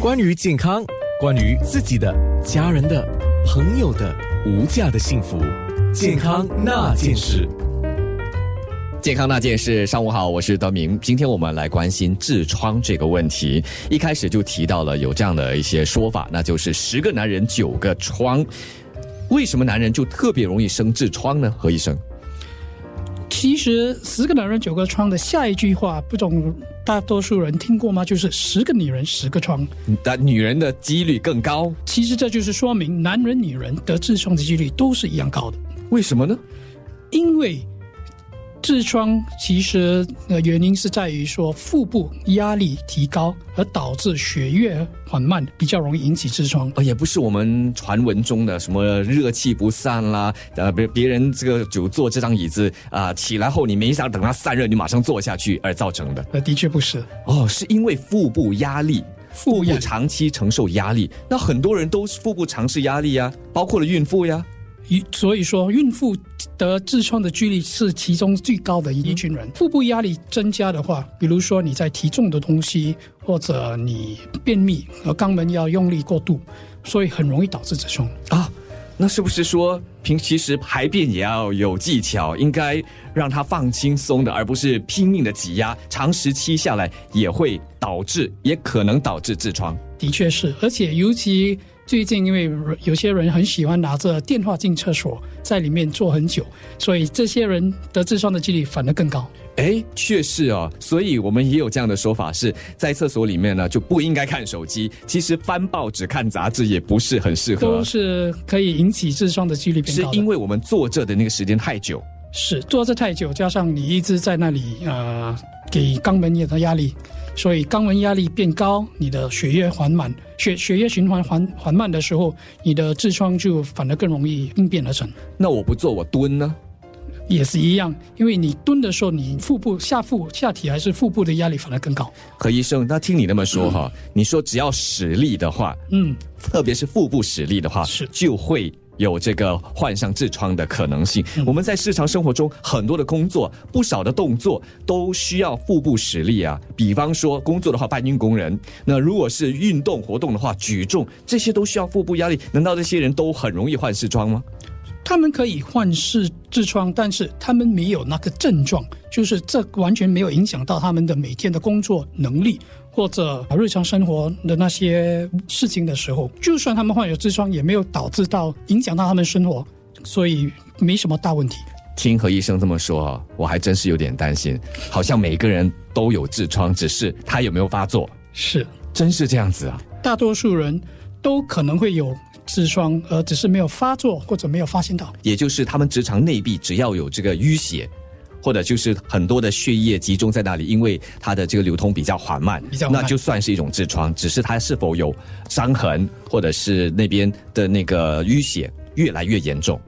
关于健康，关于自己的、家人的、朋友的无价的幸福，健康那件事。健康那件事，上午好，我是德明。今天我们来关心痔疮这个问题。一开始就提到了有这样的一些说法，那就是十个男人九个疮。为什么男人就特别容易生痔疮呢？何医生？其实十个男人九个疮的下一句话，不懂大多数人听过吗？就是十个女人十个疮，但女人的几率更高。其实这就是说明男人、女人得痔疮的几率都是一样高的。为什么呢？因为。痔疮其实呃原因是在于说腹部压力提高而导致血液缓慢，比较容易引起痔疮。呃，也不是我们传闻中的什么热气不散啦，呃，别别人这个久坐这张椅子啊，起来后你没想等它散热，你马上坐下去而造成的。呃，的确不是。哦，是因为腹部压力，腹部长期承受压力，那很多人都是腹部长时压力呀，包括了孕妇呀。所以说，孕妇得痔疮的几率是其中最高的一群人。腹部压力增加的话，比如说你在提重的东西，或者你便秘和肛门要用力过度，所以很容易导致痔疮啊。那是不是说，平其实排便也要有技巧，应该让它放轻松的，而不是拼命的挤压，长时期下来也会导致，也可能导致痔疮。的确是，而且尤其。最近，因为有些人很喜欢拿着电话进厕所，在里面坐很久，所以这些人得痔疮的几率反而更高。哎，确实哦，所以我们也有这样的说法，是在厕所里面呢就不应该看手机。其实翻报纸、看杂志也不是很适合，都是可以引起痔疮的几率变高。是因为我们坐着的那个时间太久，是坐着太久，加上你一直在那里呃给肛门有的压力。所以肛门压力变高，你的血液缓慢，血血液循环缓缓慢的时候，你的痔疮就反而更容易应变而成。那我不做，我蹲呢？也是一样，因为你蹲的时候，你腹部下腹下体还是腹部的压力反而更高。何医生，那听你那么说哈，你说只要使力的话，嗯，特别是腹部使力的话，是就会。有这个患上痔疮的可能性。我们在日常生活中很多的工作，不少的动作都需要腹部实力啊。比方说工作的话，搬运工人；那如果是运动活动的话，举重，这些都需要腹部压力。难道这些人都很容易患痔疮吗？他们可以患痔痔疮，但是他们没有那个症状，就是这完全没有影响到他们的每天的工作能力。或者日常生活的那些事情的时候，就算他们患有痔疮，也没有导致到影响到他们生活，所以没什么大问题。听何医生这么说，我还真是有点担心，好像每个人都有痔疮，只是他有没有发作？是，真是这样子啊？大多数人都可能会有痔疮，而只是没有发作或者没有发现到。也就是他们直肠内壁只要有这个淤血。或者就是很多的血液集中在那里，因为它的这个流通比较缓慢，比较那就算是一种痔疮。只是它是否有伤痕，或者是那边的那个淤血越来越严重，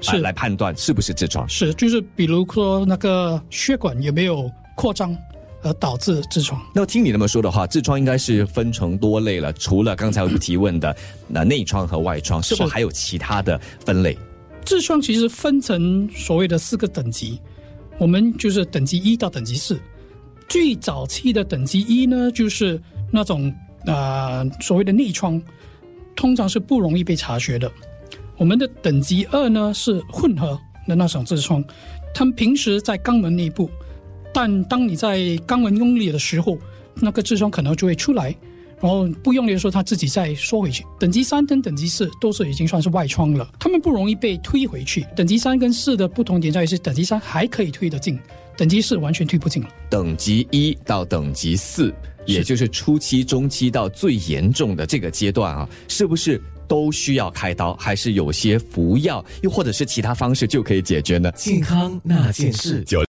是来判断是不是痔疮。是，就是比如说那个血管有没有扩张而导致痔疮。那听你那么说的话，痔疮应该是分成多类了。除了刚才我们提问的那内疮和外疮，是否还有其他的分类？痔疮其实分成所谓的四个等级。我们就是等级一到等级四，最早期的等级一呢，就是那种啊所谓的内疮，通常是不容易被察觉的。我们的等级二呢是混合的那种痔疮，他们平时在肛门内部，但当你在肛门用力的时候，那个痔疮可能就会出来。然后不用力的时候，它自己再缩回去。等级三跟等级四都是已经算是外窗了，它们不容易被推回去。等级三跟四的不同点在于是，等级三还可以推得进，等级四完全推不进了。等级一到等级四，也就是初期、中期到最严重的这个阶段啊，是不是都需要开刀，还是有些服药，又或者是其他方式就可以解决呢？健康那件事。